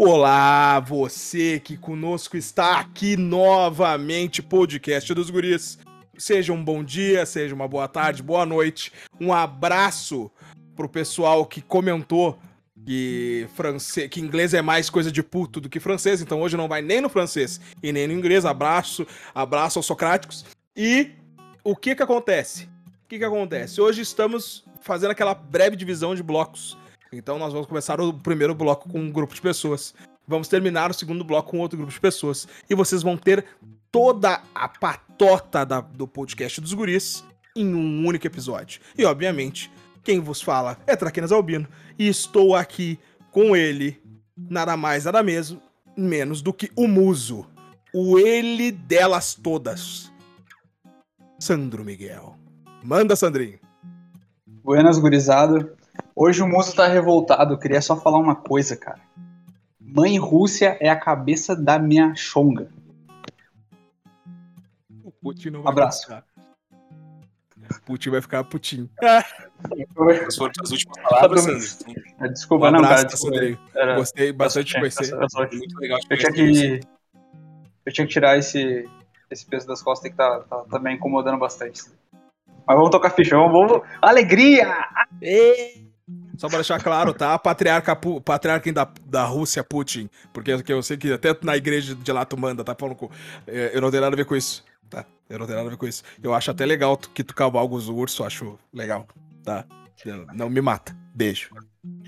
Olá, você que conosco está aqui novamente, podcast dos guris. Seja um bom dia, seja uma boa tarde, boa noite. Um abraço pro pessoal que comentou que francês, que inglês é mais coisa de puto do que francês, então hoje não vai nem no francês e nem no inglês. Abraço, abraço aos socráticos. E o que que acontece? O que que acontece? Hoje estamos fazendo aquela breve divisão de blocos. Então nós vamos começar o primeiro bloco com um grupo de pessoas. Vamos terminar o segundo bloco com outro grupo de pessoas. E vocês vão ter toda a patota da, do podcast dos guris em um único episódio. E, obviamente, quem vos fala é Traquinas Albino. E estou aqui com ele, nada mais, nada mesmo, menos do que o muso. O ele delas todas. Sandro Miguel. Manda, Sandrinho. Buenas, gurizada. Hoje o muso tá revoltado. Eu queria só falar uma coisa, cara. Mãe Rússia é a cabeça da minha chonga. O Putin não vai Abraço. ficar. O Putin vai ficar foram as últimas palavras. Sandro. Ah, Desculpa, Um não, cara. Desculpa. Era- Gostei bastante de conhecer. Muito legal. te Eu tinha conhecer. que. Eu tinha que tirar esse, esse peso das costas que tá, tá, tá me incomodando bastante. Mas vamos tocar ficha, vamos. vamos. Alegria! Só pra deixar claro, tá? Patriarca, patriarca da, da Rússia, Putin. Porque que eu sei que até na igreja de lá tu manda, tá? Falando com... É, eu não tenho nada a ver com isso, tá? Eu não tenho nada a ver com isso. Eu acho até legal que tu cavalga os ursos, acho legal, tá? Eu- Não me mata. Beijo.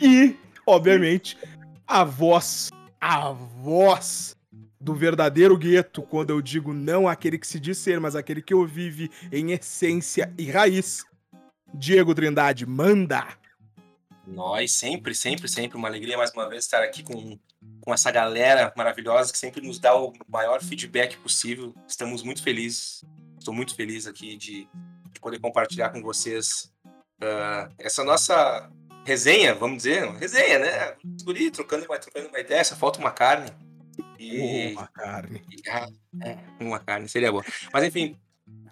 E, obviamente, a voz, a voz do verdadeiro gueto, quando eu digo não aquele que se diz ser, mas aquele que o vive em essência e raiz. Diego Trindade, manda! Nós, sempre, sempre, sempre uma alegria mais uma vez estar aqui com, com essa galera maravilhosa que sempre nos dá o maior feedback possível. Estamos muito felizes. Estou muito feliz aqui de, de poder compartilhar com vocês ah, essa nossa resenha, vamos dizer, resenha, né? Guri, trocando, trocando uma ideia, só falta uma carne. E, Uma carne. Ah, é, uma carne, seria boa. Mas enfim,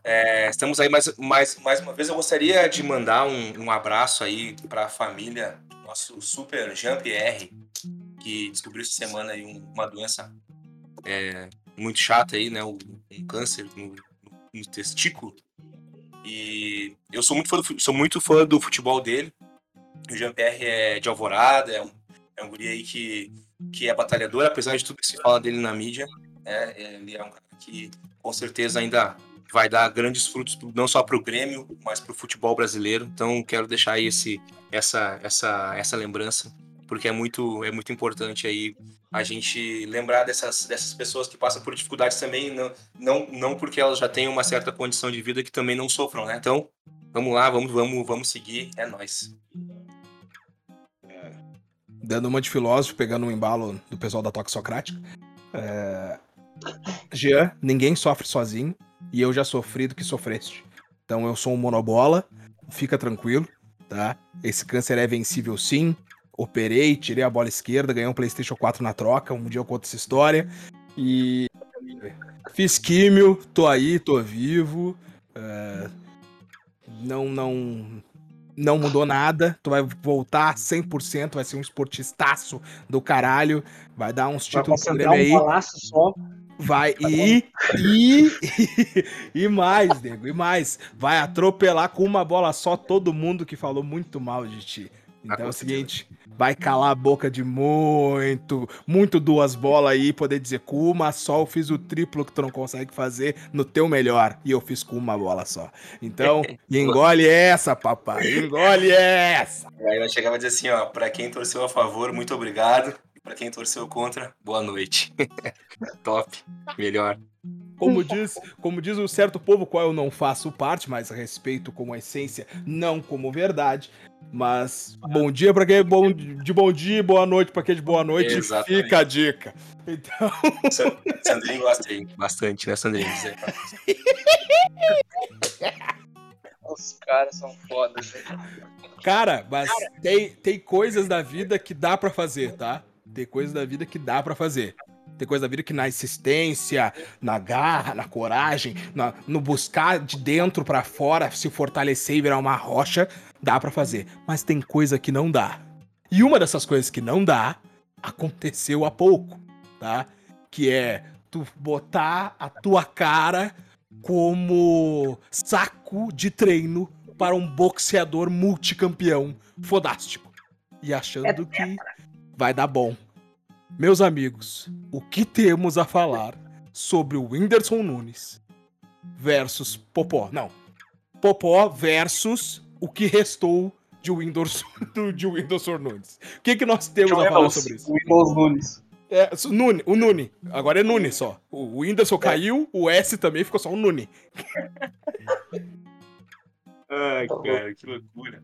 é, estamos aí mais, mais, mais uma vez. Eu gostaria de mandar um, um abraço aí para a família nosso super Jean-Pierre, que descobriu essa semana aí um- uma doença é, muito chata aí, né? Um, um câncer no, no testículo. E eu sou muito fã do, sou muito fã do futebol dele. O Jean-Pierre é de Alvorada, é um, é um guri aí que, que é batalhador, apesar de tudo que se fala dele na mídia. É, ele é um cara que com certeza ainda vai dar grandes frutos, não só para o Grêmio, mas para o futebol brasileiro. Então quero deixar aí esse, essa, essa, essa lembrança, porque é muito, é muito importante aí a gente lembrar dessas, dessas pessoas que passam por dificuldades também, não, não, não porque elas já têm uma certa condição de vida que também não sofram, né? Então, vamos lá, vamos, vamos, vamos seguir, é nóis. Dando uma de filósofo, pegando um embalo do pessoal da Toque Socrática. É... Jean, ninguém sofre sozinho. E eu já sofri do que sofreste. Então eu sou um monobola. Fica tranquilo, tá? Esse câncer é vencível sim. Operei, tirei a bola esquerda, ganhei um PlayStation 4 na troca. Um dia eu conto essa história. E. Fiz químio, tô aí, tô vivo. É, Não, não, não mudou nada. Tu vai voltar 100%, vai ser um esportistaço do caralho. Vai dar uns títulos pro Grêmio um aí. só. Vai e, e e mais, nego, e mais. Vai atropelar com uma bola só todo mundo que falou muito mal de ti. Então é o seguinte, vai calar a boca de muito, muito duas bolas aí, poder dizer com uma só eu fiz o triplo que tu não consegue fazer no teu melhor e eu fiz com uma bola só. Então, engole essa, papai, engole essa. Aí vai chegar e vai dizer assim, ó, para quem torceu a favor, muito obrigado. Para quem torceu contra, boa noite. Top, melhor. Como diz, como diz um certo povo, qual eu não faço parte, mas respeito como essência, não como verdade. Mas bom dia pra quem é bom, de bom dia, boa noite pra quem é de boa noite. Exatamente. Fica a dica. Então, Sa- Sandrinho gosta aí bastante, né, Sandrinho? Dizer. Os caras são fodas, velho. cara, mas tem, tem coisas da vida que dá pra fazer, tá? Tem coisas da vida que dá pra fazer. Tem coisa da vida que na insistência, na garra, na coragem, na- no buscar de dentro pra fora, se fortalecer e virar uma rocha, dá pra fazer. Mas tem coisa que não dá. E uma dessas coisas que não dá aconteceu há pouco, tá? Que é tu botar a tua cara como saco de treino para um boxeador multicampeão fodástico. E achando que vai dar bom. Meus amigos, o que temos a falar sobre o Whindersson Nunes versus Popó? Não. Popó versus o que restou de Windows, de Whindersson Nunes. O que, que nós temos a falar sobre isso? Windows Nunes. É, Nune, o Nune. Agora é Nune só. O Whindersson é. caiu, o S também ficou só um Nune. Ai, cara, que loucura.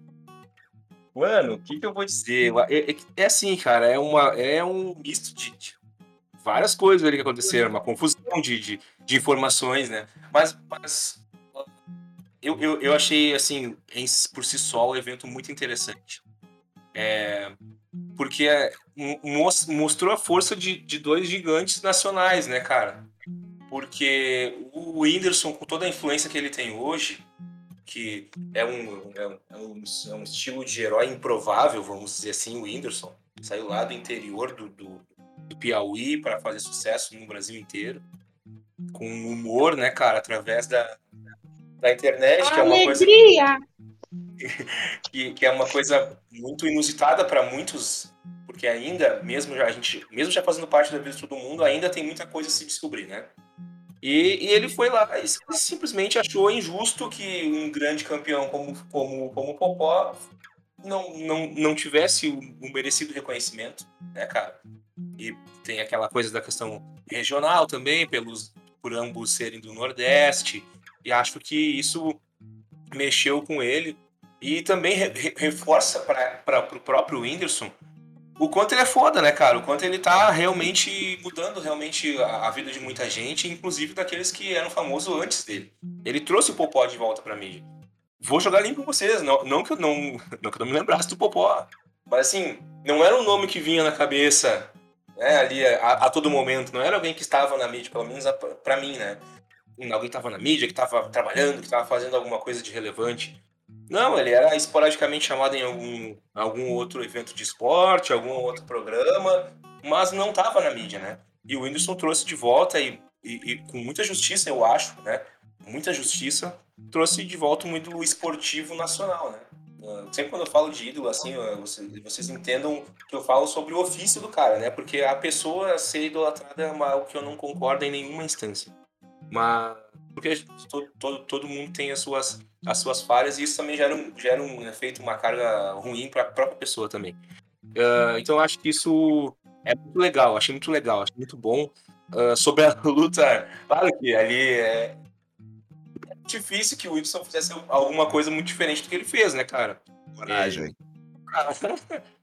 Mano, o que, que eu vou dizer? É, é, é, assim, cara, é, uma, é um misto de, de várias coisas ali que aconteceram, uma confusão de, de, de informações, né? Mas, mas eu, eu, eu achei, assim, em, por si só, o evento muito interessante. É, porque é, mostrou a força de, de dois gigantes nacionais, né, cara? Porque o Whindersson, com toda a influência que ele tem hoje, que é um, é um, é um, é um estilo de herói improvável, vamos dizer assim, o Whindersson, saiu lá do interior do, do, do Piauí para fazer sucesso no Brasil inteiro, com humor, né, cara, através da, da internet, que é uma coisa que, que é uma coisa muito inusitada para muitos, porque ainda, mesmo já, a gente, mesmo já fazendo parte da vida de todo mundo, ainda tem muita coisa a se descobrir, né? E, e ele foi lá e simplesmente achou injusto que um grande campeão como, como, como o Popó não, não, não tivesse o, merecido reconhecimento, né, cara? E tem aquela coisa da questão regional também, pelos por ambos serem do Nordeste, e acho que isso mexeu com ele e também re reforça para o próprio Whindersson o quanto ele é foda, né, cara? O quanto ele tá realmente mudando realmente a, vida de muita gente, inclusive daqueles que eram famosos antes dele. Ele trouxe o Popó de volta pra mídia. Vou jogar limpo com vocês, não, não, que eu não, não que eu não me lembrasse do Popó. Mas assim, não era um nome que vinha na cabeça né, ali a, a, todo momento. Não era alguém que estava na mídia, pelo menos para mim, né? Alguém que estava na mídia, que estava trabalhando, que estava fazendo alguma coisa de relevante. Não, ele era esporadicamente chamado em algum, algum outro evento de esporte, algum outro programa, mas não estava na mídia, né? E o Whindersson trouxe de volta e, e, e, com muita justiça, eu acho, né? Muita justiça, trouxe de volta um ídolo esportivo nacional, né? Ah, sempre quando eu falo de ídolo, assim, vocês, vocês entendam que eu falo sobre o ofício do cara, né? Porque a pessoa ser idolatrada é algo que eu não concordo em nenhuma instância. Mas porque todo, todo, todo mundo tem as suas, as suas falhas e isso também gera um, gera um efeito, uma carga ruim para a própria pessoa também. Uh, então eu acho que isso é muito legal, achei muito legal, achei muito bom. Uh, sobre a luta, claro que ali é difícil que o Wilson fizesse alguma coisa muito diferente do que ele fez, né, cara? Coragem. É, É,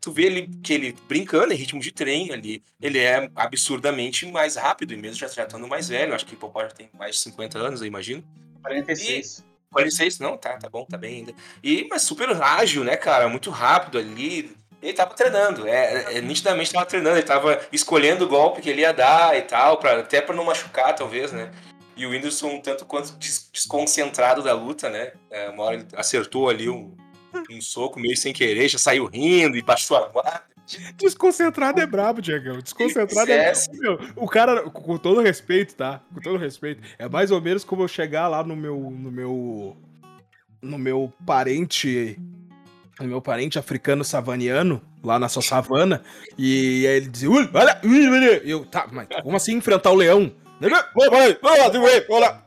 tu vê ele que ele brincando em ritmo de trem ali, ele é absurdamente mais rápido, e mesmo já, já estando mais velho, acho que o Popó já tem mais de 50 anos, eu imagino. 46. E, 46, não, tá, tá bom, tá bem ainda. E, mas super ágil, né, cara? Muito rápido ali. Ele tava treinando, é, é, nitidamente tava treinando, ele tava escolhendo o golpe que ele ia dar e tal, pra, até pra não machucar, talvez, né? E o Whindersson, tanto quanto desconcentrado da luta, né? É, uma hora ele acertou ali um, um soco meio sem querer, já saiu rindo e baixou a guarda. Desconcentrado é brabo, Diegão. Desconcentrado é. O cara, com todo respeito, tá? Com todo respeito, é mais ou menos como eu chegar lá no meu. no meu. no meu parente. No meu parente africano savaniano, lá na sua savana, e aí ele dizia, olha, eu, tá, mas como assim enfrentar o leão?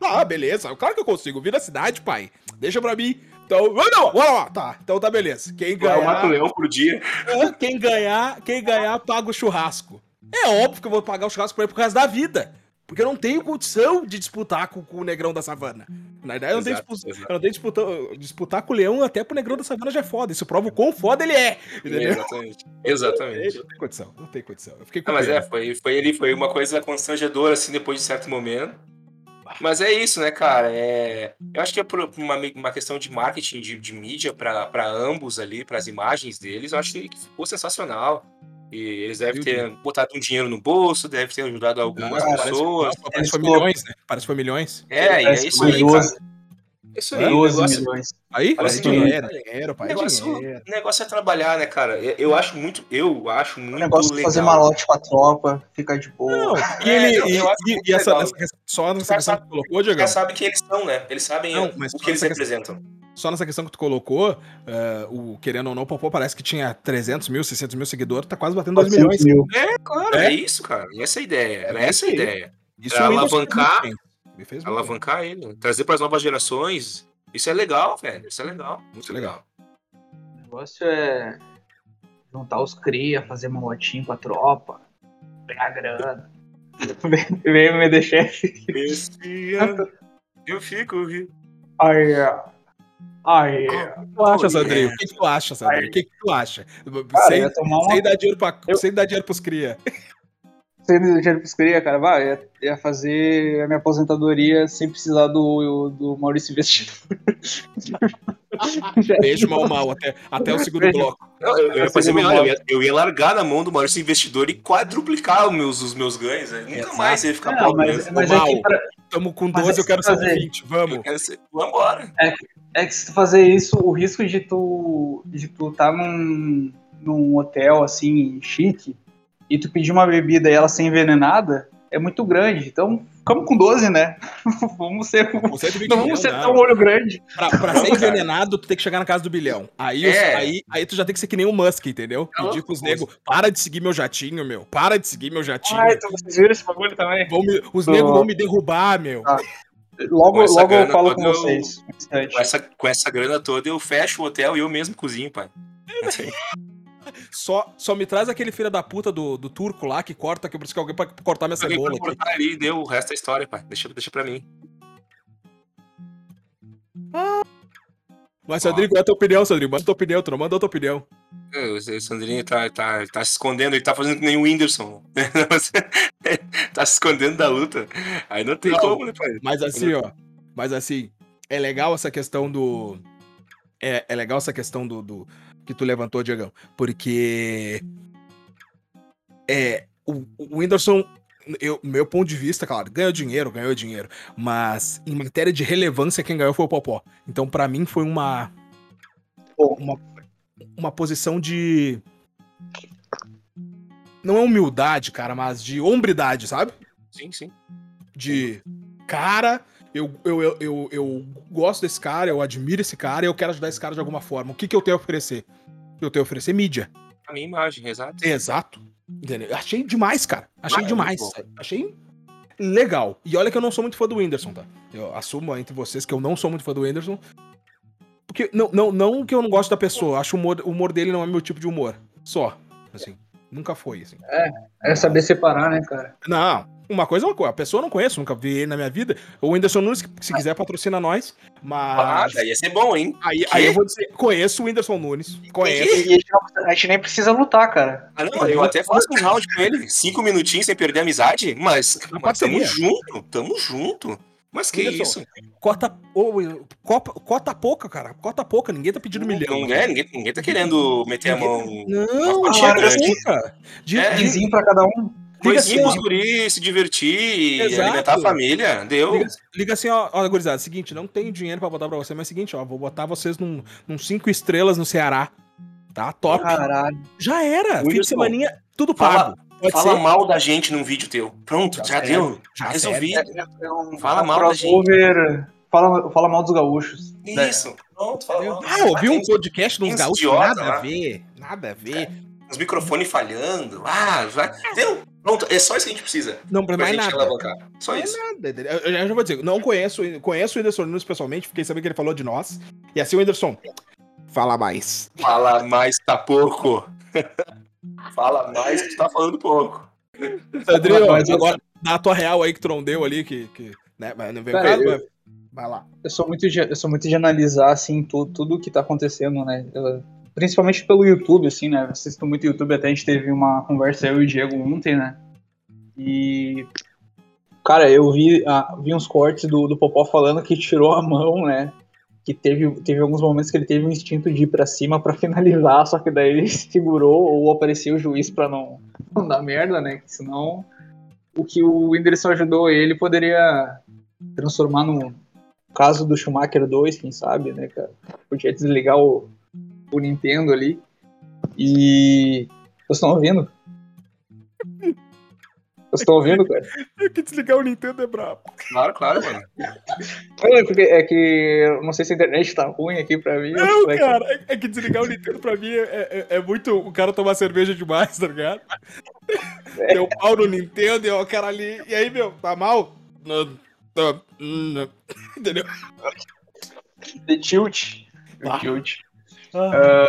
Ah, beleza, claro que eu consigo, vir na cidade, pai. Deixa pra mim. Então, não, bora lá. Tá, então tá beleza. Quem ganhar. Eu mato leão por dia. Quem ganhar, quem ganhar, paga o churrasco. É óbvio que eu vou pagar o churrasco pra ele por causa da vida. Porque eu não tenho condição de disputar com, com o Negrão da Savana. Na verdade, eu não tenho, disputa, eu não tenho disputar, disputar com o Leão até pro Negrão da Savana já é foda. Isso prova o quão foda ele é. Entendeu? Exatamente. Exatamente. Não tem condição, não tem condição. Eu fiquei com ah, mas é, foi, foi, ele, foi uma coisa constrangedora, assim, depois de certo momento. Mas é isso, né, cara? É... Eu acho que é por uma, uma questão de marketing, de, de mídia para ambos ali, para as imagens deles, eu acho que ficou sensacional. E eles devem ter botado um dinheiro no bolso, devem ter ajudado algumas ah, pessoas. Parece, parece foi milhões, né? Parece foi milhões. É, e é isso aí, cara. Isso aí, Hã? o 12 negócio, milhões. Aí, é Parece dinheiro, que- dinheiro, pai, o negócio, dinheiro. o negócio é trabalhar, né, cara? Eu, acho muito, eu acho muito O negócio legal. fazer malote com a tropa, ficar de boa. Não, e É, ele, eu- e, e- e essa, essa questão- só nessa questão que tu colocou, Os Diego, caras sabem quem eles são, né? Eles sabem Não, o- mas o que eles questão- representam. só nessa questão que tu colocou, eh, o querendo ou não, o Popó parece que tinha 300 mil, 600 mil seguidores, tá quase batendo 2 milhões. 400 mil. É, claro, É? é, isso, cara. Essa é a ideia. Era É essa a ideia. Isso Pra alavancar-. Me fez muito bem. Alavancar ele. Trazer para as novas gerações. Isso é legal, velho. Isso é legal. Muito é legal. O negócio é juntar os cria, fazer malotinho com a tropa, pegar grana. Vem. Esse ano eu fico rico. Aí. O que tu acha, Sandrinho? yeah. O que tu acha, Sandrinho? O que tu acha? Cara, sem, uma sem dar dinheiro pra, Eu- sem dar dinheiro pros cria. Sendo pros cria, cara, vai, ia, ia fazer a minha aposentadoria sem precisar do, do Maurício Investidor. Beijo mal mal até, até o segundo Beijo. bloco. Não, eu, eu fazer melhor. Eu ia, eu ia largar na mão do Maurício Investidor e quadruplicar os meus, os meus ganhos. né? Nunca Exato. mais ia ficar Não, pobre. mas, mas é Mal. que pra, Tamo com Mas 12, eu é quero que fazer. 120. Vamos. Eu quero ser- Vambora. é que se tu fazer isso, o risco de tu de tu tá num, num hotel assim, chique, e tu pedir uma bebida e ela ser envenenada, é muito grande. Então, ficamos com 12, né? vamos ser. Com 120 Não vamos ser não. tão olho grande. Pra, pra Não, ser cara. envenenado, tu tem que chegar na casa do bilhão. Aí, É. aí, aí tu já tem que ser que nem o Musk, entendeu? É Pedir pros negros, para de seguir meu jatinho, meu. Para de seguir meu jatinho. Ai, então vocês viram esse bagulho também? Vão me- os negros vão me derrubar, meu. Ah. Logo, logo eu falo com eu- vocês. Com essa, com essa grana toda, eu fecho o hotel e eu mesmo cozinho, pai. Assim, Só, só me traz aquele filho da puta do, do turco lá que corta, que eu preciso de alguém pra cortar minha Alguém cebola pra aqui. cortar ali deu o resto da história, pai. Deixa, deixa pra mim. Mas, Sandrinho, qual é a tua opinião, Sandrinho? Manda a tua opinião, tu não manda a tua opinião. O Sandrinho tá, tá, tá se escondendo, ele tá fazendo que nem o Whindersson. tá se escondendo da luta. Aí não tem Não. como, né, pai? Mas assim, ó. Mas assim, é legal essa questão do. É, é legal essa questão do, do- que tu levantou, Diegão. Porque. É. O, o Whindersson, eu, meu ponto de vista, claro, ganhou dinheiro, ganhou dinheiro. Mas em matéria de relevância, quem ganhou foi o Popó. Então, pra mim, foi uma. Uma, uma posição de. Não é humildade, cara, mas de hombridade, sabe? Sim, sim. de cara, eu, eu, eu, eu, gosto desse cara, eu admiro esse cara e eu quero ajudar esse cara de alguma forma. O que, que eu tenho a oferecer? Eu tenho a oferecer mídia. A minha imagem, exato. Exato. Entendeu? Eu Achei demais, cara. Achei é demais. Achei legal. E olha que eu não sou muito fã do Whindersson, tá? Eu assumo entre vocês que eu não sou muito fã do Whindersson. Porque não, não, não que eu não gosto da pessoa, acho o humor, o humor dele não é meu tipo de humor. Só. Assim. Nunca foi, assim. É saber separar, né, cara? Não, uma coisa é uma coisa. A pessoa eu não conheço, nunca vi ele na minha vida. O Whindersson Nunes, se quiser, patrocina nós. Ah, Mas. daí ia ser bom, hein? aí, aí eu vou dizer: conheço o Whindersson Nunes. Conheço. E, e a, gente não- a gente nem precisa lutar, cara. Ah, não, eu até faço um round com ele. Cinco minutinhos sem perder a amizade, mas, mas tamo junto, tamo junto. Mas que Whindersson, isso? Cota, ô, copa, cota pouca, cara. Cota pouca. Ninguém tá pedindo milhão. Não é, ninguém, ninguém tá querendo meter a mão. Não, assim, grande. cara. Diga, É. Vizinho pra cada um. Coisinha assim, guri, se divertir e Exato. alimentar a família. Deu. Liga, liga assim, ó, ó, gurizada, seguinte, não tenho dinheiro pra botar pra você, mas é o seguinte, ó, vou botar vocês num, num cinco estrelas no Ceará, tá? Top. Caralho. Já era, fim de semaninha, tudo pago. Pode Fala ser. mal da gente num vídeo teu. Pronto, já, Já deu. já resolvi. É, é um, Fala é mal da crossover. Fala, fala mal dos gaúchos. Isso. Pronto, fala mal. Ah, ouvi um podcast uns gaúchos, nada a lá. ver, nada a ver. Uns microfones falhando. Ah, já. Deu. Pronto, é só isso que a gente precisa. Não, pra Pra mais gente nada. alavancar. Só Não é isso. nada, entendeu? Eu, eu já vou dizer, não conheço, conheço o Whindersson Nunes pessoalmente, fiquei sabendo que ele falou de nós. E assim, o Whindersson, fala mais. Fala mais, tá pouco. Fala mais que tu tá falando pouco. Sandrinho, agora dá a tua real aí que tu não deu ali, que. que né, mas não veio o eu- mas- Vai lá. Eu sou muito de, eu sou muito de analisar, assim, tudo, tudo que tá acontecendo, né? Eu- principalmente pelo YouTube, assim, né? Eu assisto muito YouTube, até a gente teve uma conversa, eu e o Diego, ontem, né? E... Cara, eu vi, ah, vi uns cortes do, do Popó falando que tirou a mão, né? Que teve, teve alguns momentos que ele teve um instinto de ir pra cima pra finalizar, só que daí ele segurou ou apareceu o juiz pra não, não dar merda, né? Que senão o que o Whindersson ajudou ele poderia transformar num, caso do Schumacher 2, quem sabe, né, cara? Podia desligar o, o Nintendo ali. E. Vocês estão ouvindo? Vocês estão ouvindo, cara? É que desligar o Nintendo é brabo. Claro, claro, mano. É, porque é que eu não sei se a internet tá ruim aqui pra mim. Não, é que- cara, é- é que desligar o Nintendo pra mim é, é- é muito o cara tomar cerveja demais, tá ligado? Deu pau no Nintendo e o cara ali. E aí, meu, tá mal? Não, não, não. Entendeu? The Tilt. The Ah. Tilt. Ah,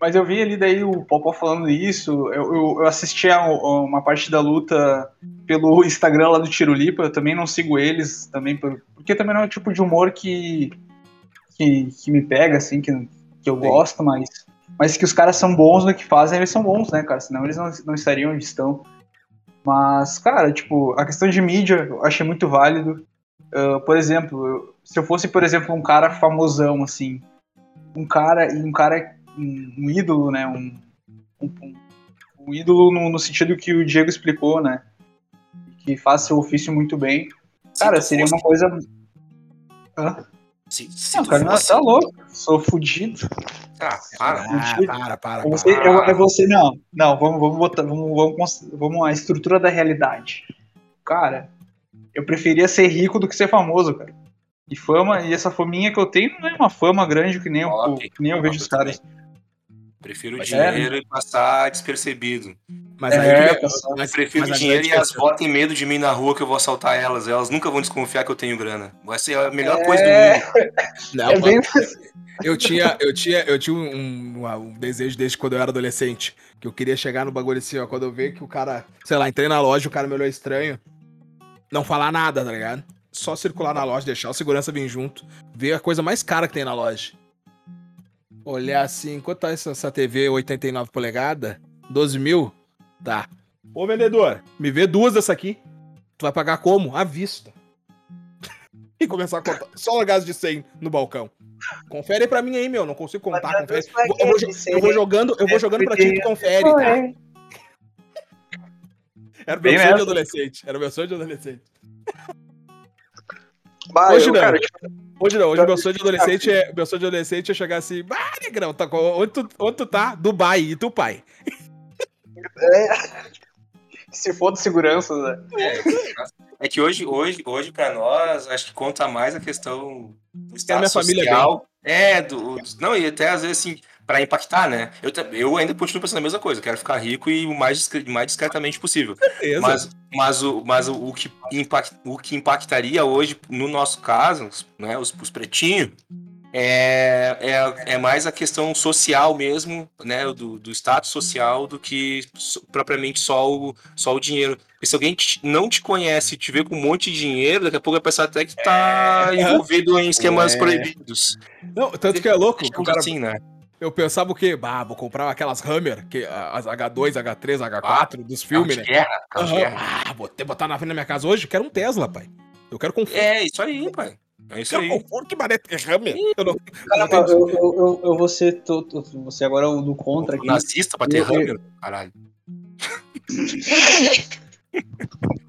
Mas eu vi ali daí o Popó falando isso. Eu, eu, eu assisti a, a uma parte da luta pelo Instagram lá do Tirulipa. Eu também não sigo eles, também por- porque também não é o tipo de humor que, que, que me pega, assim, que, que eu gosto, mas, mas que os caras são bons no que fazem, eles são bons, né, cara? Senão eles não, não estariam onde estão. Mas, cara, tipo, a questão de mídia eu achei muito válido. Ah, por exemplo, se eu fosse, por exemplo, um cara famosão, assim, um cara e um cara um, um ídolo, né? Um, um, um- ídolo no, no sentido que o Diego explicou, né? Que faz seu ofício muito bem. Cara, seria uma coisa. Hã? Se, se Não, cara, não, tá louco. Sou fudido. Ah, para. Ah, para, para, É para. você, é, é você, não. Não, vamos, vamos botar. Vamos, vamos, vamos à estrutura da realidade. Cara, eu preferia ser rico do que ser famoso, cara. E fama, e essa faminha que eu tenho não é uma fama grande que nem eu, Top. que nem eu vejo os caras. Prefiro o Mas é, dinheiro e passar despercebido. Mas É, aí, que- pessoal. mas, Prefiro mas dinheiro e as questão- botem medo de mim na rua que eu vou assaltar elas. Elas nunca vão desconfiar que eu tenho grana. Vai ser a melhor coisa do É, mundo. Não, é bem. Eu tinha, eu tinha, eu tinha um, um- um desejo desde quando eu era adolescente. Que eu queria chegar no bagulho assim, ó. Quando eu ver que o cara, sei lá, entrei na loja, o cara me olhou estranho. Não falar nada, tá ligado? Só circular na loja, deixar o segurança vir junto. Ver a coisa mais cara que tem na loja. Olhar assim, quanto tá essa, essa TV 89 polegadas? 12 mil? Tá. Ô vendedor, me vê duas dessa aqui. Tu vai pagar como? À vista. e começar a contar. Só gás de 100 no balcão. Confere aí pra mim aí, meu. Não consigo contar. Confere. Eu vou, jo- eu vou jogando, eu vou jogando pra ti, tu confere, tá? Era o meu Bem sonho de adolescente. Era o meu sonho de adolescente. Bah, Hoje eu, não. cara, tipo, Hoje não, hoje meu sonho de adolescente é. Meu sonho de adolescente é chegar assim, ah, negrão, tá, onde, tu, onde tu tá? Dubai, e tu, pai? se for de segurança, né? É que hoje, hoje, hoje para nós, acho que conta mais a questão do estado minha família social. É, do, do- não, e até às vezes assim, para impactar, né? Eu, eu ainda continuo pensando a mesma coisa, quero ficar rico e o mais, discre- mais discretamente possível. Certeza. Mas, mas, o, mas o, o que impact, o que impactaria hoje, no nosso caso, né, os, os pretinhos, é, é, é mais a questão social mesmo, né, do, do status social, do que so- propriamente só o, só o dinheiro. Porque se alguém te- não te conhece e te vê com um monte de dinheiro, daqui a pouco vai pensar até que tá envolvido em esquemas Ué. proibidos. Não, tanto que é louco. que O cara, assim, né? Eu pensava o quê? Bah, vou comprar aquelas Hammer, que, as H2, H3, H4 dos filmes, né? de guerra, de Aham. guerra. Ah, vou ter botar na frente da minha casa hoje, quero um Tesla, pai. Eu quero conforto. É, isso aí, pai. É isso quero aí. conforto que mané é Hammer. Eu não, Cara, não eu, eu, eu, eu vou ser. tô- tô- você agora é o do contra aqui. Nazista pra ter Eu- eu- Hammer, caralho.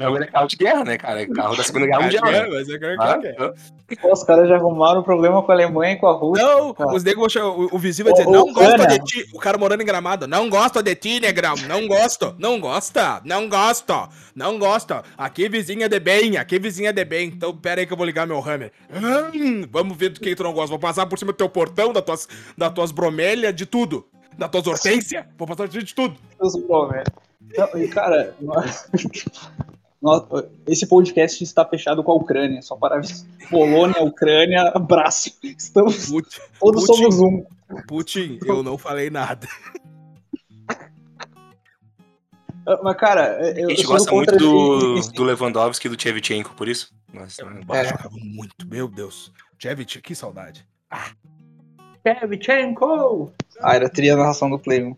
Hammer é carro de guerra, né, cara? É carro da Segunda Guerra Mundial. É, né? mas eu quero Ah, que é. Pô, os caras já arrumaram problema com a Alemanha e com a Rússia. Não, Cara. os negros vão chegar, o, o vizinho vai dizer, Ô, não Ana. de ti. O cara morando em Gramado, não gosto de ti, negrão, não gosto, não gosta, não gosto, não gosto. Aqui vizinha de bem, aqui vizinha de bem. Então pera aí que eu vou ligar meu Hammer. Hum, vamos ver do que tu não gosta. Vou passar por cima do teu portão, das tuas, das tuas bromélias, de tudo. Das tuas hortênsias, vou passar por cima de tudo. Deus do velho. Não, e, cara, nós- nós- esse podcast está fechado com a Ucrânia. Só para. Polônia, Ucrânia, abraço. Estamos Put- todos Putin. somos um. Putin, eu não falei nada. Ah, Mas, cara, eu, A eu gente gosta muito do, do Lewandowski e do Tchevchenko, por isso. Mas, Eu É. jogava muito, meu Deus. Jevich, que saudade. Shevchenko! Ah, era a trilha narração do Play 1.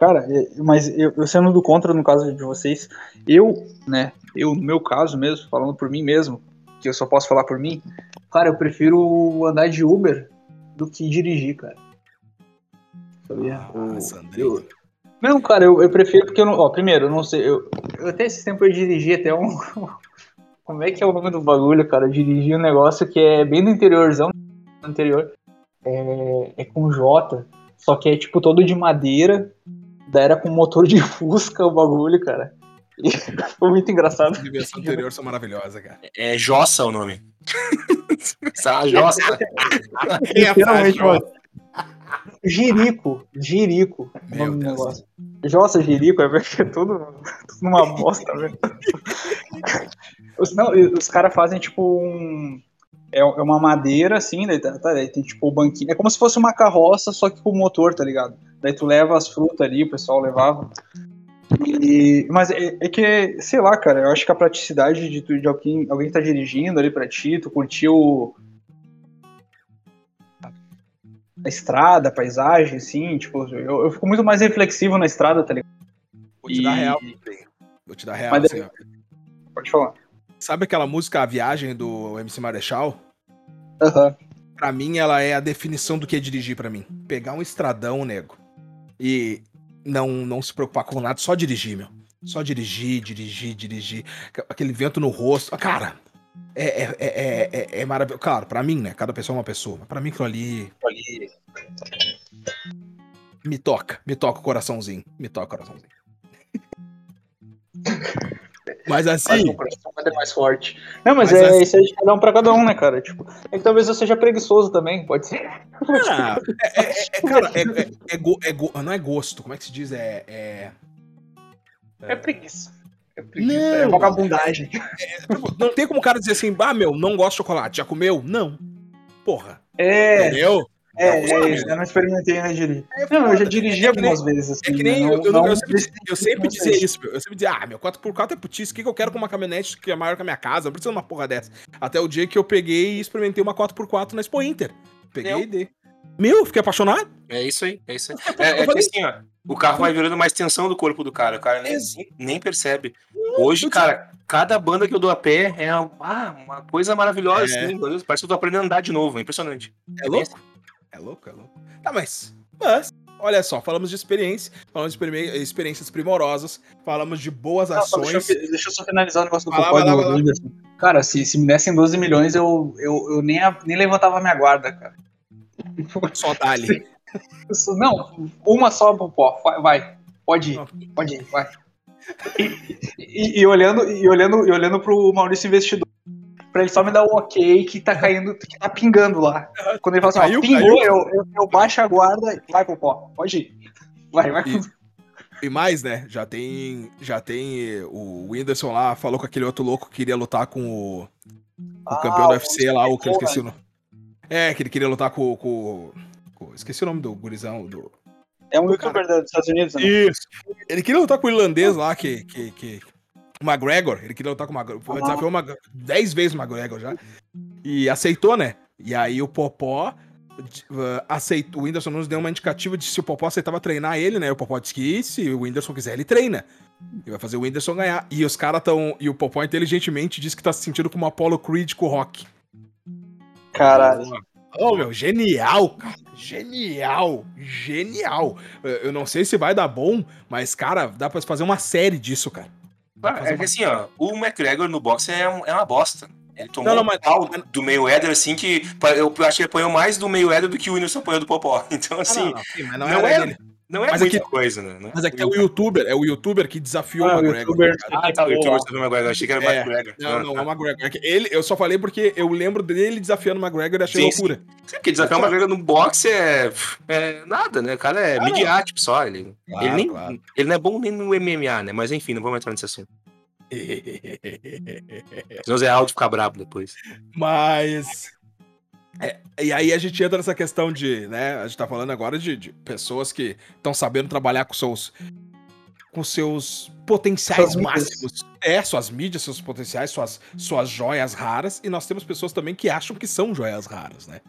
Cara, é, mas eu, eu sendo do contra no caso de vocês, eu, né, eu no meu caso mesmo, falando por mim mesmo, que eu só posso falar por mim, cara, eu prefiro andar de Uber do que dirigir, cara. Sabia? Ah, Eu- Sandrinho. eu- não, cara, eu, eu prefiro porque eu não. Ó, primeiro, eu não sei. Eu, eu até esse tempo eu dirigi até um. Como é que é o nome do bagulho, cara? Eu dirigi um negócio que é bem do interiorzão, do interior. É, é com J, só que é tipo todo de madeira. Daí era com motor de Fusca o bagulho, cara. E foi muito engraçado. As diversões anteriores são maravilhosas, cara. É Jossa o nome. Essa Jossa. Literalmente, mano. Girico, Girico, o Meu nome do Deus. negócio. Jossa, Girico, é porque é tudo, tudo uma bosta, velho. Os, não, os caras fazem tipo um. É, é uma madeira assim, daí, tá, tá, daí tem tipo o banquinho. É como se fosse uma carroça, só que com motor, tá ligado? Daí tu leva as frutas ali, o pessoal levava. E, mas é, é que, sei lá, cara, eu acho que a praticidade de, tu, de alguém, alguém que tá dirigindo ali pra ti, tu curtir o, a estrada, a paisagem, assim, tipo, eu, eu fico muito mais reflexivo na estrada, tá ligado? Vou te dar E- real. Pedrinho. Vou te dar real. Mas assim. Pode falar. Sabe aquela música A Viagem do MC Marechal? Aham. Pra mim, ela é a definição do que é dirigir pra mim. Pegar um estradão, nego, e não, não se preocupar com nada, só dirigir, meu. Só dirigir, dirigir, dirigir. Aquele vento no rosto. Cara, é, é, é, é, é, é maravilhoso. Claro, pra mim, né? Cada pessoa é uma pessoa. Mas pra mim, aquilo ali me toca. Me toca o coraçãozinho. Me toca o coraçãozinho. Mas assim, meu bater mais forte. Não, mas, Mas é assim- isso aí de cada um pra cada um, né, cara? Tipo, é que talvez eu seja preguiçoso também, pode ser. Ah, é, é- é- cara, é, é- é go- é go- não é gosto, como é que se diz? É. é- É preguiça. É preguiça. Não. é vagabundagem. tipo, não tem como o cara dizer assim, ah, meu, não gosto de chocolate. Já comeu? Não. Porra. É, Entendeu? É, Não, é, isso. Eu não experimentei, né, Diri? É Não, eu já foda. dirigi É que nem- algumas vezes, assim. É que nem né? eu, eu, Não- eu não sempre, eu sempre dizia isso, meu. Eu sempre dizia, ah, meu 4x4 é putice, o que, que eu quero com uma caminhonete que é maior que a minha casa? Não precisa de uma porra dessa. Até o dia que eu peguei e experimentei uma 4x4 na Expo Inter. Peguei Eu? e dei. Meu, fiquei apaixonado. É isso aí, é isso aí. É, é que assim, ó, o carro vai virando uma extensão do corpo do cara, o cara nem, nem percebe. Hoje, eu cara, cada banda que eu dou a pé é uma, ah, uma coisa maravilhosa, É. assim, meu Deus, parece que eu tô aprendendo a andar de novo, é impressionante. É louco? É louco, é louco. Tá, mas. Mas, olha só, falamos de experiência, falamos de experi- experiências primorosas, falamos de boas Não, ações. deixa, eu, deixa eu só finalizar o negócio do Vai lá, Popó vai lá, do vai lá. Cara, se, se me dessem 12 milhões, eu, eu, eu nem, a- nem levantava a minha guarda, cara. Só dali. Não, uma só, Popó. Vai, vai. Pode ir, Não. pode ir, vai. E, e- e olhando, e, olhando, e olhando pro Maurício Investidor, pra ele só me dar o ok que tá caindo, que tá pingando lá. Quando ele fala assim, Caiu, ó, pingou, caiu. eu, eu, eu baixo a guarda e vai, Popó, pode ir. Vai, vai. E- E mais, né? Já tem. Já tem. O Whindersson lá falou com aquele outro louco que queria lutar com o. O campeão Ah, do UFC lá, o que eu esqueci o nome. É, que ele queria lutar com. com, com- esqueci o nome do gurizão. Do... É um youtuber dos Estados Unidos, né? Isso. Ele queria lutar com o irlandês lá, que. que, que... O McGregor, ele queria lutar com o McGregor. Ah. Desafiou uma, 10 vezes o McGregor já. E aceitou, né? E aí o Popó uh, aceitou. O Whindersson nos deu uma indicativa de se o Popó aceitava treinar ele, né? O Popó disse que se o Whindersson quiser, ele treina. E vai fazer o Whindersson ganhar. E os caras tão. E o Popó inteligentemente disse que tá se sentindo como Apollo Creed com o Rock. Caralho. Oh, meu, genial, cara. Genial. Genial. Eu- Eu não sei se vai dar bom, mas, cara, dá pra fazer uma série disso, cara. É que assim, ó, o McGregor no boxe é, um- é uma bosta. Ele tomou Não, não, um mas- pau do meio Éder, assim, que eu acho que ele apanhou mais do meio Éder do que o Whindersson apanhou do Popó. Então, Ah, assim, não, não, sim, mas não, não é-. Não é Mas é muita que- coisa, né? É- Mas é que é o youtuber, é o youtuber que desafiou Ah, o o McGregor. youtuber- cara. Ah, tá, o youtuber do McGregor, eu achei que era o É. McGregor. Não, não, é o McGregor. É Ele, eu só falei porque eu lembro dele desafiando o McGregor e achei Sim, loucura. Sim, porque desafiar o McGregor no boxe é, é nada, né? O cara é Ah, midiático só. Ele, Claro, ele, nem, claro. ele não é bom nem no MMA, né? Mas enfim, não vamos entrar nesse assunto. Senão o Zé Aldo ficar brabo depois. Mas. É, e aí a gente entra nessa questão de, né? A gente tá falando agora de, de pessoas que estão sabendo trabalhar com seus. Com seus potenciais Suas mídias. máximos. É, suas mídias, seus potenciais, suas, suas joias raras. E nós temos pessoas também que acham que são joias raras, né?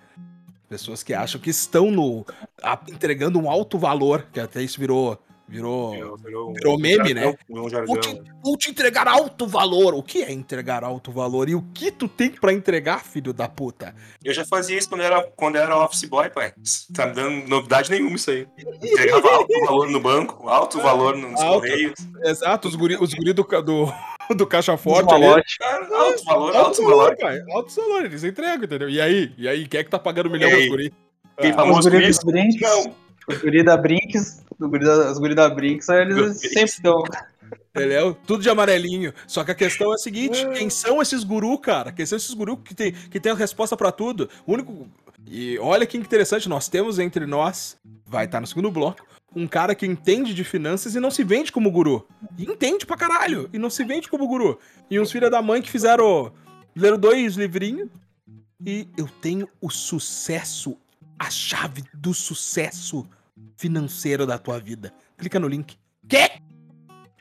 Pessoas que acham que estão no. a- entregando um alto valor, que até isso virou. Virou. Virou, Virou meme, jargão, né? Um Vou te, vou te entregar alto valor. O que é entregar alto valor? E o que tu tem pra entregar, filho da puta? Eu já fazia isso quando eu era, quando era office boy, pai. Tá me dando novidade nenhuma isso aí. Entregava alto valor no banco, alto valor nos Alto. correios. Exato, os guri, os guri do, do, do caixa forte. Ali. Cara, alto valor, Alto alto valor, valor. pai. Alto valor, eles entregam, entendeu? E aí? E aí, quem é que tá pagando um E milhão aí? pros guri? Quem Ah, famoso Os guri dos. Não. Os guri da Brinks. Os guri da, os guri da Brinks, eles Brinks. sempre estão. Entendeu? Tudo de amarelinho. Só que a questão é a seguinte: quem são esses gurus, cara? Quem são esses gurus que tem, que tem a resposta pra tudo? O único. E olha que interessante, nós temos entre nós, vai estar no segundo bloco, um cara que entende de finanças e não se vende como guru. E entende pra caralho. E não se vende como guru. E uns filha da mãe que fizeram. Leram dois livrinhos. E eu tenho o sucesso, a chave do sucesso financeiro da tua vida. Clica no link. Quê?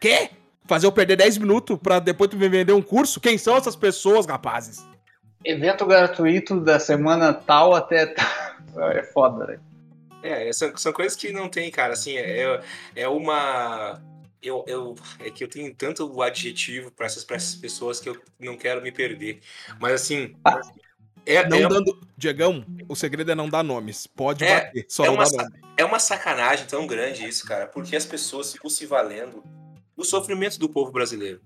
Quê? Fazer eu perder 10 minutos pra depois tu me vender um curso? Quem são essas pessoas, rapazes? Evento gratuito da semana tal até tal. É foda, né? É, são, são coisas que não tem, cara. Assim, é, é uma. Eu, eu, é que eu tenho tanto adjetivo pra essas, pra essas pessoas que eu não quero me perder. Mas assim. É, Não é, dando. Diegão, o segredo é não dar nomes. Pode É, bater, só é não uma dar nome. é uma sacanagem tão grande isso, cara, porque as pessoas ficam se valendo do sofrimento do povo brasileiro.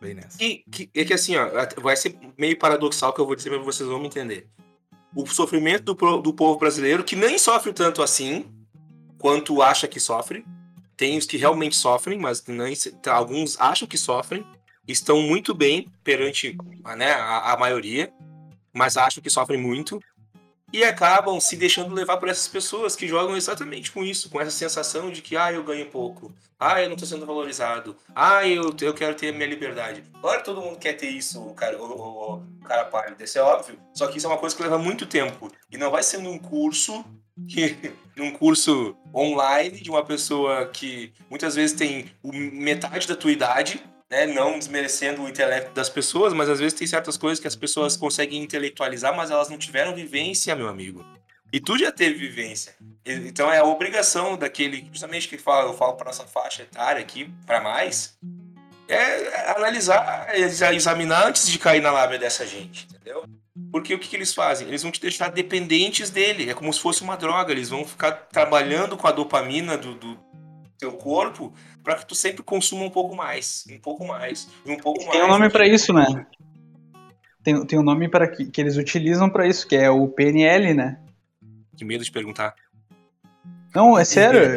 Bem nessa. Que, que- é que assim, ó, vai ser meio paradoxal que eu vou dizer, mas vocês vão me entender. O sofrimento do, do povo brasileiro, que nem sofre tanto assim, quanto acha que sofre. Tem os que realmente sofrem, mas nem, alguns acham que sofrem, estão muito bem perante né, a, a maioria, mas acham que sofrem muito. E acabam se deixando levar por essas pessoas que jogam exatamente com isso, com essa sensação de que, ah, eu ganho pouco, ah, eu não tô sendo valorizado, ah, eu, eu quero ter a minha liberdade. Claro, todo mundo quer ter isso, o cara, o, o, o cara pálido, isso é óbvio. Só que isso é uma coisa que leva muito tempo. E não vai ser num curso, que, num curso online de uma pessoa que muitas vezes tem metade da tua idade, né, não desmerecendo o intelecto das pessoas, mas às vezes tem certas coisas que as pessoas conseguem intelectualizar, mas elas não tiveram vivência, meu amigo. E tu já teve vivência. Então é a obrigação daquele, justamente que fala, eu falo para nossa faixa etária aqui, para mais, é analisar, exa- examinar antes de cair na lábia dessa gente, entendeu? Porque o que, que eles fazem? Eles vão te deixar dependentes dele. É como se fosse uma droga. Eles vão ficar trabalhando com a dopamina do, do teu corpo para que tu sempre consuma um pouco mais, um pouco mais, um pouco mais. Tem um nome pra isso, né? Tem, tem um nome para que, que eles utilizam pra isso, que é o PNL, né? Que medo de perguntar. Não, é sério.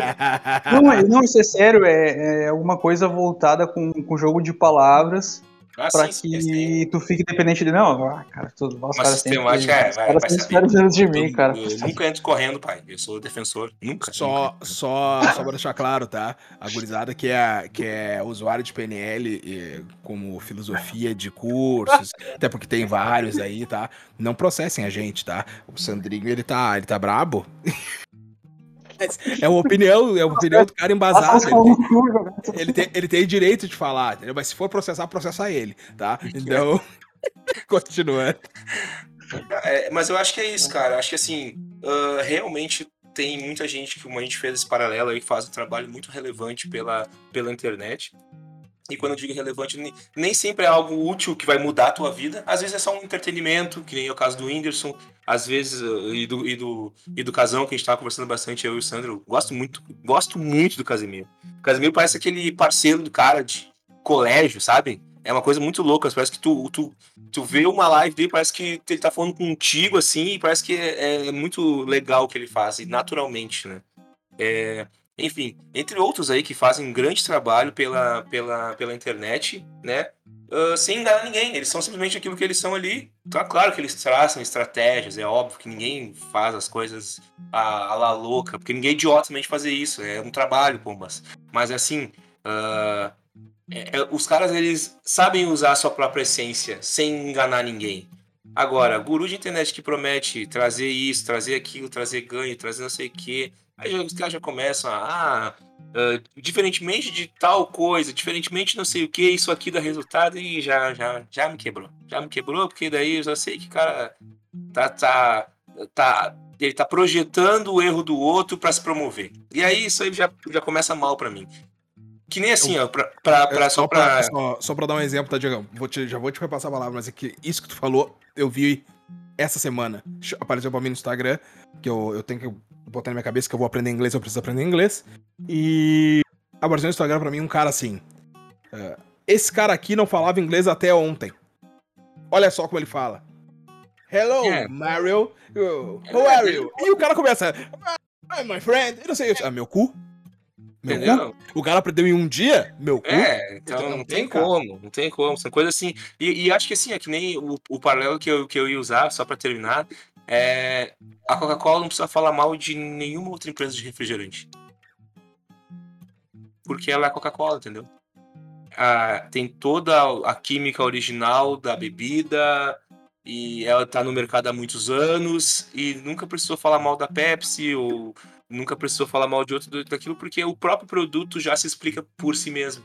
Não, é- não, isso é sério, é, é alguma coisa voltada com, com jogo de palavras Ah, pra sim, sim, que tu fique dependente de. Não, ah, cara, tu, os Uma caras sempre, sistemática, é, vai- vai saber. de mim, Eu- cara. Eu nunca entro correndo, pai. Eu sou defensor. Nunca. Só, só, só pra deixar claro, tá? A gurizada que é, que é usuário de PNL e, como filosofia de cursos, até porque tem vários aí, tá? Não processem a gente, tá? O Sandrinho, ele tá, ele tá brabo. Mas É uma opinião, é uma opinião do cara embasada. jogar. Ele tem, ele tem direito de falar, entendeu? Mas se for processar, processa ele, tá? Então, continuando. É, mas eu acho que é isso, cara. Eu acho que assim, ah, realmente tem muita gente que, como a gente fez esse paralelo aí, faz um trabalho muito relevante pela, pela internet. E quando eu digo relevante, nem, sempre é algo útil que vai mudar a tua vida. Às vezes é só um entretenimento, que nem é o caso do Whindersson, às vezes, ah, e do, e do, e do Casão, que a gente tava conversando bastante, eu e o Sandro. Gosto muito, gosto muito do Casimiro. O Casimiro parece aquele parceiro do cara de colégio, sabe? É uma coisa muito louca. Parece que tu, tu, tu vê uma live dele, parece que ele tá falando contigo, assim, e parece que é, é muito legal o que ele faz, e naturalmente, né? É, enfim, entre outros aí que fazem um grande trabalho pela, pela, pela internet, né? ah, sem enganar ninguém. Eles são simplesmente aquilo que eles são ali. Tá claro que eles traçam estratégias, é óbvio que ninguém faz as coisas a, a la louca, porque ninguém é de fazer isso. É um trabalho, pombas. Mas assim. ah, é- é- os caras eles sabem usar a sua própria essência sem enganar ninguém. Agora, guru de internet que promete trazer isso, trazer aquilo, trazer ganho, trazer não sei o quê. Aí os caras já começam a. Ah, ah, diferentemente de tal coisa, diferentemente não sei o que, isso aqui dá resultado e já, já, já me quebrou. Já me quebrou, porque daí eu já sei que o cara tá, tá, tá, ele tá projetando o erro do outro pra se promover. E aí isso aí já, já começa mal pra mim. Que nem assim, ó, pra, pra, pra- É, só pra. só, só pra dar um exemplo, tá, Diegão? Vou te- já vou te repassar a palavra, mas é que isso que tu falou, eu vi essa semana. Apareceu pra mim no Instagram, que eu, eu tenho que botar na minha cabeça que eu vou aprender inglês, eu preciso aprender inglês. E apareceu no Instagram pra mim um cara assim. é, esse cara aqui não falava inglês até ontem. Olha só como ele fala. Hello, É. Mario. How are you? E o cara começa. "Ah, my friend. Eu não sei. Ah, meu cu? Meu cu? O cara aprendeu em um dia? Meu cu? É, então Então, não, tem, tem, como, não tem como. São coisas assim. E, e acho que assim, é que nem o, o paralelo que eu, que eu ia usar, só pra terminar, é. A Coca-Cola não precisa falar mal de nenhuma outra empresa de refrigerante. Porque ela é Coca-Cola, entendeu? Ah, tem toda a química original da bebida e ela tá no mercado há muitos anos e nunca precisou falar mal da Pepsi ou nunca precisou falar mal de outro daquilo porque o próprio produto já se explica por si mesmo.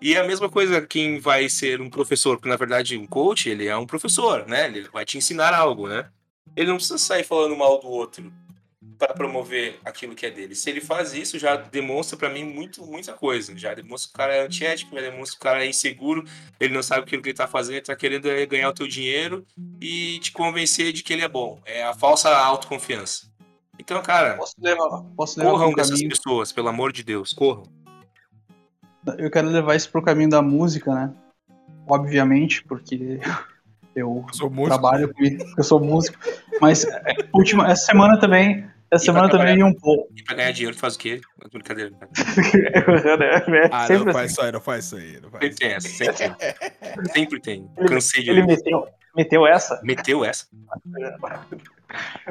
E é a mesma coisa quem vai ser um professor, porque na verdade um coach, ele é um professor, né? Ele vai te ensinar algo, né? Ele não precisa sair falando mal do outro para promover aquilo que é dele. Se ele faz isso, já demonstra para mim muito, muita coisa. Já demonstra que o cara é antiético, já demonstra que o cara é inseguro, ele não sabe aquilo que ele tá fazendo, ele tá querendo é ganhar o teu dinheiro e te convencer de que ele é bom. É a falsa autoconfiança. Então, cara, Posso levar, posso levar corram dessas caminho. pessoas, pelo amor de Deus, corram. Eu quero levar isso pro caminho da música, né? Obviamente, porque eu Eu sou músico. trabalho com isso, eu sou músico. Mas é, última, essa semana também. Essa E semana também um pouco. E pra ganhar dinheiro, tu faz o quê? Brincadeira. cara. Ah, Sempre não assim. faz isso aí, não faz isso aí. Não faz Sempre isso. tem essa, sempre tem. Sempre tem. Cansei de Ele ouvir. meteu, meteu essa? Meteu essa?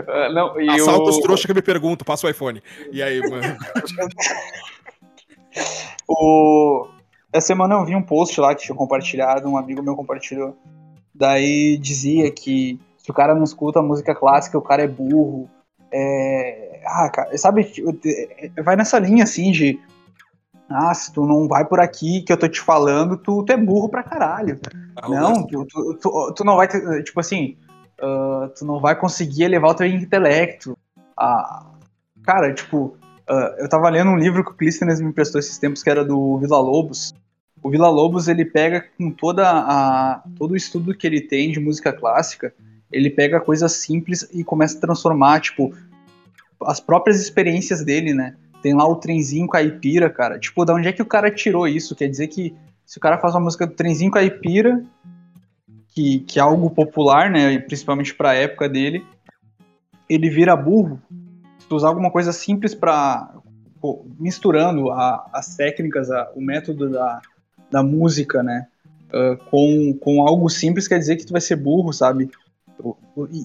Ah, não, e Assalta os o- trouxas que me perguntam, passa o iPhone. E aí, mano? O... Essa semana eu vi um post lá que tinha compartilhado, um amigo meu compartilhou. Daí dizia que se o cara não escuta música clássica, o cara é burro. É... Ah, cara, sabe, vai nessa linha assim de. Ah, se tu não vai por aqui que eu tô te falando, tu, tu é burro pra caralho. Não, tu, tu, tu, não vai ter, tipo assim, ah, tu não vai conseguir elevar o teu intelecto. Ah, cara, tipo, ah, eu tava lendo um livro que o Clístenes me emprestou esses tempos, que era do Vila Lobos. O Vila Lobos, ele pega com toda a, todo o estudo que ele tem de música clássica, ele pega coisas simples e começa a transformar, tipo, as próprias experiências dele, né? Tem lá o trenzinho caipira, cara. Tipo, da onde é que o cara tirou isso? Quer dizer que se o cara faz uma música do trenzinho caipira, que, que é algo popular, né, principalmente para a época dele, ele vira burro. Se tu usar alguma coisa simples para misturando a- as técnicas, a- o método da, da música, né, ah, com, com algo simples, quer dizer que tu vai ser burro, sabe?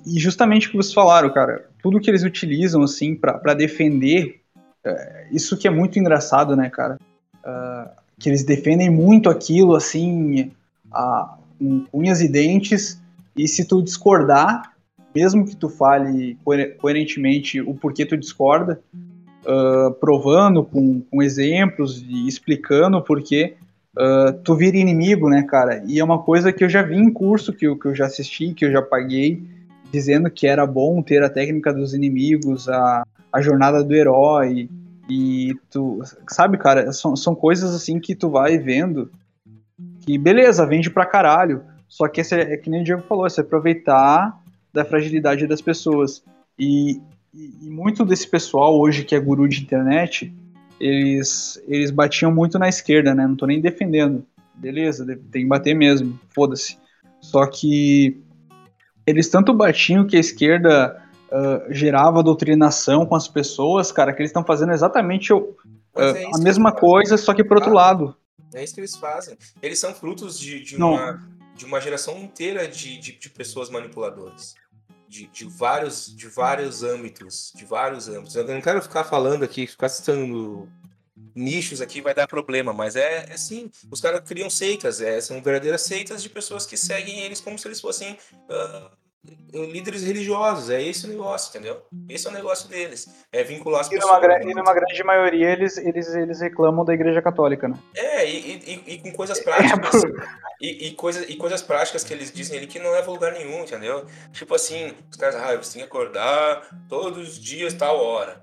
E, justamente o que vocês falaram, cara, tudo que eles utilizam assim para defender, é, isso que é muito engraçado, né, cara? Ah, que eles defendem muito aquilo, assim, a, com unhas e dentes, e se tu discordar, mesmo que tu fale coer- coerentemente o porquê tu discorda, ah, provando com, com exemplos e explicando o porquê, ah, tu vira inimigo, né, cara? E é uma coisa que eu já vi em curso, que eu, que eu já assisti, que eu já paguei, dizendo que era bom ter a técnica dos inimigos, a, a jornada do herói, e tu, sabe, cara, são, são coisas assim que tu vai vendo que, beleza, vende pra caralho. Só que esse é, é que nem o Diego falou, é se aproveitar da fragilidade das pessoas. E, e, e muito desse pessoal hoje que é guru de internet, eles, eles batiam muito na esquerda, né? Não tô nem defendendo. Beleza, tem que bater mesmo, foda-se. Só que eles tanto batiam que a esquerda ah, gerava doutrinação com as pessoas, cara, que eles estão fazendo exatamente o- ah, é a mesma coisa, só que por outro lado. É isso que eles fazem. Eles são frutos de, de, uma, de uma geração inteira de, de, de pessoas manipuladoras. De, de, vários, de vários âmbitos. De vários âmbitos. Eu não quero ficar falando aqui, ficar citando nichos aqui vai dar problema, mas é, é assim, os caras criam seitas, é, são verdadeiras seitas de pessoas que seguem eles como se eles fossem ah, líderes religiosos, é esse o negócio, entendeu? Esse é o negócio deles, é vincular as E pessoas. numa, e numa grande maioria eles, eles, eles reclamam da igreja católica, né? É, e, e- e- com coisas É, práticas. por- E, e, coisa, e coisas práticas que eles dizem ali que não leva a lugar nenhum, entendeu? Tipo assim, os caras, ah, você tem que acordar todos os dias, tal hora.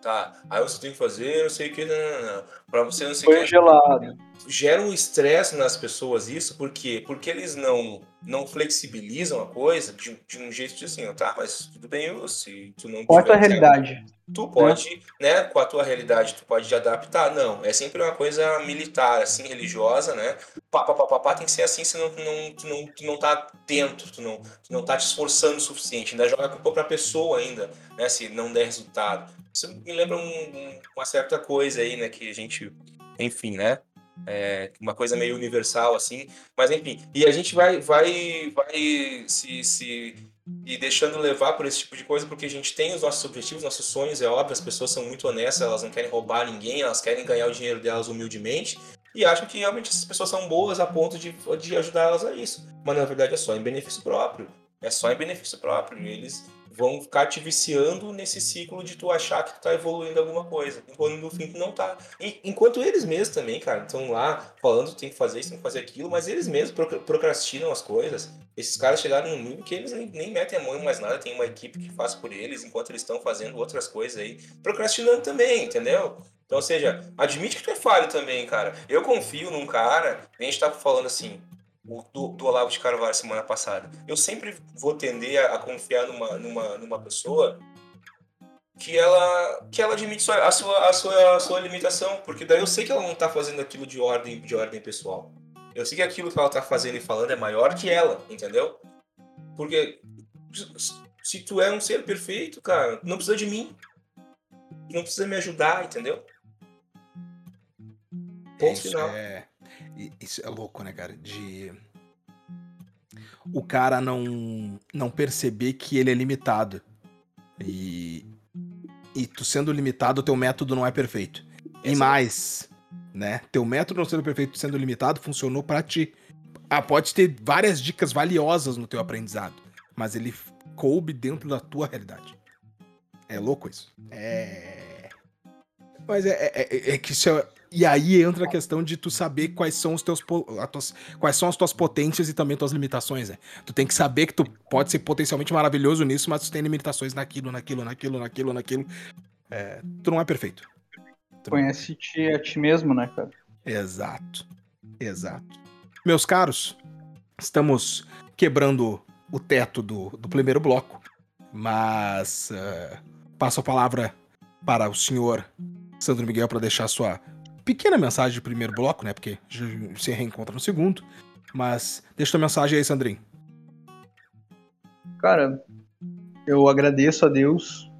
Tá, aí você tem que fazer não sei o que, não, não, não. Pra você não sei o Banho que. gelado. gera um estresse nas pessoas isso, por quê? Porque eles não, não flexibilizam a coisa de, de um jeito de assim, tá, mas tudo bem, se tu não Qual é a realidade? Tu pode, né, com a tua realidade, tu pode te adaptar. Não, é sempre uma coisa militar, assim, religiosa, né? Pá, pá, pá, pá, pá tem que ser assim, senão tu não, tu não, tu não tá dentro, tu não, tu não tá te esforçando o suficiente. Ainda joga a culpa pra pessoa ainda, né, se não der resultado. Isso me lembra um, uma certa coisa aí, né, que a gente, enfim, né, é uma coisa meio universal assim, mas enfim, e a gente vai vai vai se, se e deixando levar por esse tipo de coisa, porque a gente tem os nossos objetivos, nossos sonhos, é óbvio, as pessoas são muito honestas, elas não querem roubar ninguém, elas querem ganhar o dinheiro delas humildemente, e acham que realmente essas pessoas são boas a ponto de, de ajudar elas a isso. Mas na verdade é só em benefício próprio. É só em benefício próprio. Eles vão ficar te viciando nesse ciclo de tu achar que tu tá evoluindo alguma coisa, enquanto no fim tu não tá. E, enquanto eles mesmos também, cara, estão lá falando tem que fazer isso, tem que fazer aquilo, mas eles mesmos procrastinam as coisas. Esses caras chegaram num nível que eles nem, nem metem a mão em mais nada, tem uma equipe que faz por eles enquanto eles estão fazendo outras coisas aí, procrastinando também, entendeu? Então, ou seja, admite que tu é falho também, cara. Eu confio num cara, a gente tá falando assim, do, do Olavo de Carvalho semana passada. Eu sempre vou tender a, a, confiar numa, numa, numa pessoa que ela que ela admite a sua, a sua, a sua limitação, porque daí eu sei que ela não está fazendo aquilo de ordem de ordem pessoal. Eu sei que aquilo que ela está fazendo e falando é maior que ela, entendeu? Porque se tu é um ser perfeito, cara, não precisa de mim. Não precisa me ajudar, entendeu? Ponto Isso final. É isso é louco, né, cara? De o cara não não perceber que ele é limitado. E e tu sendo limitado, teu método não é perfeito. E mais, né? Teu método não sendo perfeito, sendo limitado, funcionou para ti. Ah, pode ter várias dicas valiosas no teu aprendizado, mas ele coube dentro da tua realidade. É louco isso. É. Mas é, é, é, é que isso é, e aí entra a questão de tu saber quais são os teus tuas, quais são as tuas potências e também tuas limitações, né? Tu tem que saber que tu pode ser potencialmente maravilhoso nisso, mas tu tem limitações naquilo, naquilo, naquilo, naquilo, naquilo. É, tu não é perfeito. Conhece-te a ti mesmo, né, cara? Exato. Exato. Meus caros, estamos quebrando o teto do, do primeiro bloco, mas uh, passo a palavra para o senhor Sandro Miguel para deixar sua pequena mensagem de primeiro bloco, né? Porque se reencontra no segundo. Mas deixa tua mensagem aí, Sandrinho. Cara, eu agradeço a Deus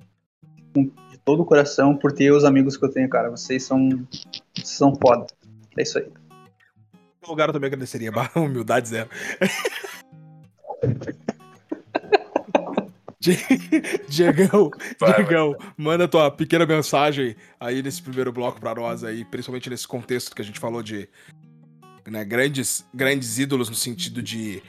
de todo o coração por ter os amigos que eu tenho, cara. Vocês são, vocês são foda. É isso aí. No lugar eu também agradeceria. Humildade zero. Diegão, Diegão, manda tua pequena mensagem aí nesse primeiro bloco para nós aí, principalmente nesse contexto que a gente falou de né, grandes, grandes ídolos no sentido de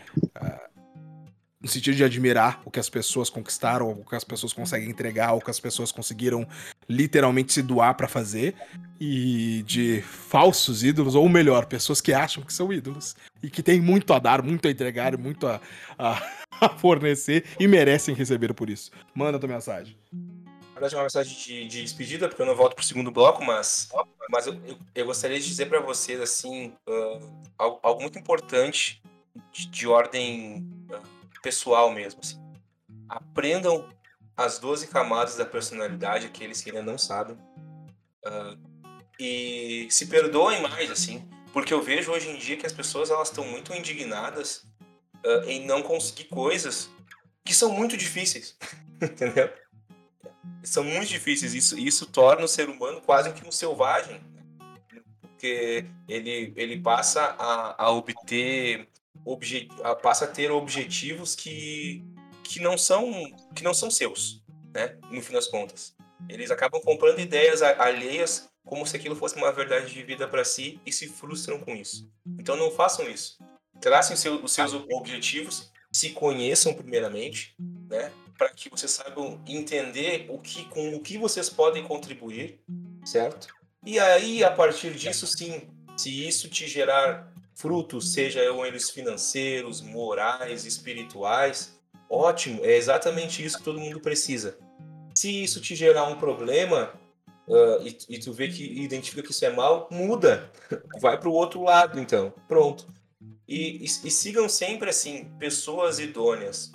no sentido de admirar o que as pessoas conquistaram, o que as pessoas conseguem entregar, o que as pessoas conseguiram literalmente se doar para fazer, e de falsos ídolos, ou melhor, pessoas que acham que são ídolos e que têm muito a dar, muito a entregar, muito a, a, a fornecer e merecem receber por isso. Manda tua mensagem. Na é uma mensagem de, de, despedida, porque eu não volto pro segundo bloco, mas, mas eu, eu, eu gostaria de dizer para vocês, assim, uh, algo, algo, muito importante de, de ordem. Uh, pessoal mesmo. Assim. Aprendam as 12 camadas da personalidade, aqueles que ainda não sabem. Uh, e se perdoem mais, assim, porque eu vejo hoje em dia que as pessoas elas estão muito indignadas uh, em não conseguir coisas que são muito difíceis, entendeu? São muito difíceis. Isso, isso torna o ser humano quase que um selvagem, porque ele, ele passa a, a obter passa a ter objetivos que, que, não são, que não são seus, né? No fim das contas. Eles acabam comprando ideias alheias como se aquilo fosse uma verdade de vida para si e se frustram com isso. Então não façam isso. Tracem seu, os seus objetivos, se conheçam primeiramente, né? Para que vocês saibam entender o que, com o que vocês podem contribuir, certo? E aí, a partir disso, sim, se isso te gerar frutos, sejam eles financeiros, morais, espirituais, ótimo, é exatamente isso que todo mundo precisa. Se isso te gerar um problema, uh, e, e, tu vê que identifica que isso é mal, muda. Vai para o outro lado, então. Pronto. E, e, e, sigam sempre, assim, pessoas idôneas.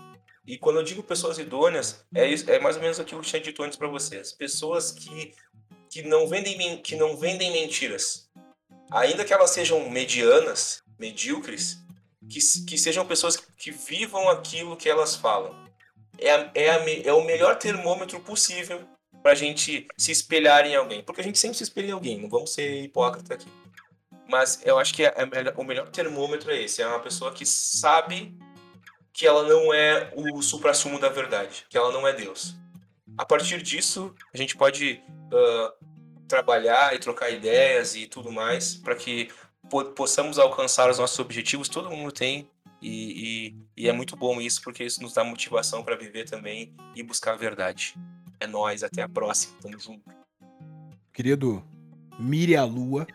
E quando eu digo pessoas idôneas, é, isso, é mais ou menos aquilo que eu tinha dito antes para vocês. Pessoas que, que, não vendem, que não vendem mentiras. Ainda que elas sejam medianas, medíocres, que, que sejam pessoas que vivam aquilo que elas falam. É, a, é, a, é o melhor termômetro possível para a gente se espelhar em alguém. Porque a gente sempre se espelha em alguém, não vamos ser hipócritas aqui. Mas eu acho que é, é, o melhor termômetro é esse: é uma pessoa que sabe que ela não é o supra-sumo da verdade, que ela não é Deus. A partir disso, a gente pode uh, trabalhar e trocar ideias e tudo mais para que po possamos alcançar os nossos objetivos. Todo mundo tem e, e, e, é muito bom isso porque isso nos dá motivação para viver também e buscar a verdade. É nós, até a próxima, tamo junto. Querido, mire a lua.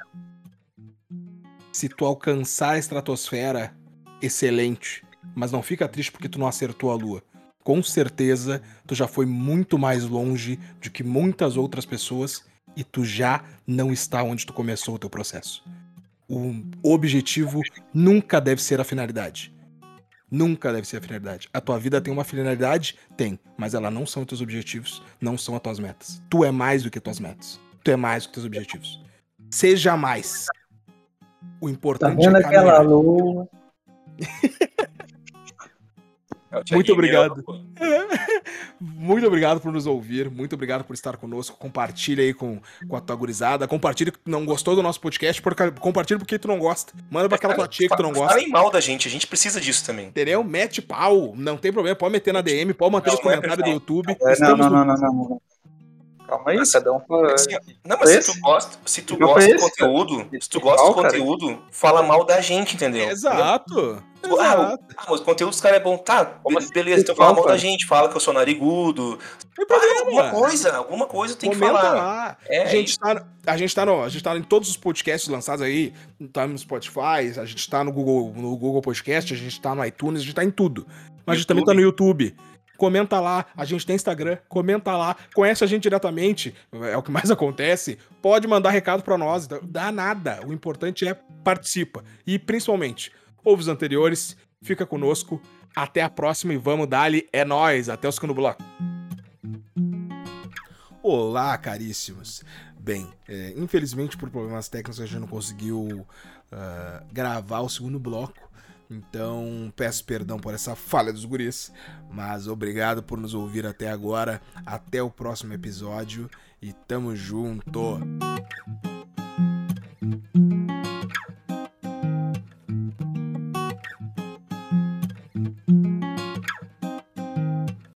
Se tu alcançar a estratosfera, excelente. Mas não fica triste porque tu não acertou a lua. Com certeza, tu já foi muito mais longe do que muitas outras pessoas e tu já não está onde tu começou o teu processo. O objetivo nunca deve ser a finalidade. Nunca deve ser a finalidade. A tua vida tem uma finalidade? Tem. Mas ela não são os teus objetivos, não são as tuas metas. Tu é mais do que tuas metas. Tu é mais do que teus objetivos. Seja mais. O importante tá vendo é aquela lua? É muito obrigado. muito obrigado por nos ouvir. Muito obrigado por estar conosco. Compartilha aí com, com a tua gurizada. Compartilha que não gostou do nosso podcast. Porque, compartilha porque tu não gosta. Manda pra aquela tua tia que tu não gosta. Falem mal da gente. A gente precisa disso também. Entendeu? Mete pau. Não tem problema. Pode meter na DM. Pode manter nos é comentários do YouTube. É, não, não, não, não, não. Calma aí, mas, cada um fala. Assim, não, mas se tu gosta, se tu gosta do conteúdo, se tu gosta do conteúdo, fala mal da gente, entendeu? Exato. Ah, ah, mas o conteúdo dos caras é bom. Tá, assim, beleza, então fala mal da gente, fala que eu sou narigudo. Fala alguma coisa, alguma coisa tem Comenta que falar. Lá. É, a, gente tá, a, gente tá no, a gente tá em todos os podcasts lançados aí, tá no Spotify, a gente tá no Google, no Google Podcast, a gente tá no iTunes, a gente tá em tudo. Mas YouTube. a gente também tá no YouTube comenta lá. A gente tem Instagram, comenta lá. Conhece a gente diretamente, é o que mais acontece. Pode mandar recado para nós, dá nada. O importante é participa. E principalmente, ouve os anteriores, fica conosco. Até a próxima e vamos dali. É nós. Até o segundo bloco. Olá, caríssimos. Bem, é, infelizmente por problemas técnicos a gente não conseguiu uh, gravar o segundo bloco. Então, peço perdão por essa falha dos guris, mas obrigado por nos ouvir até agora. Até o próximo episódio e tamo junto.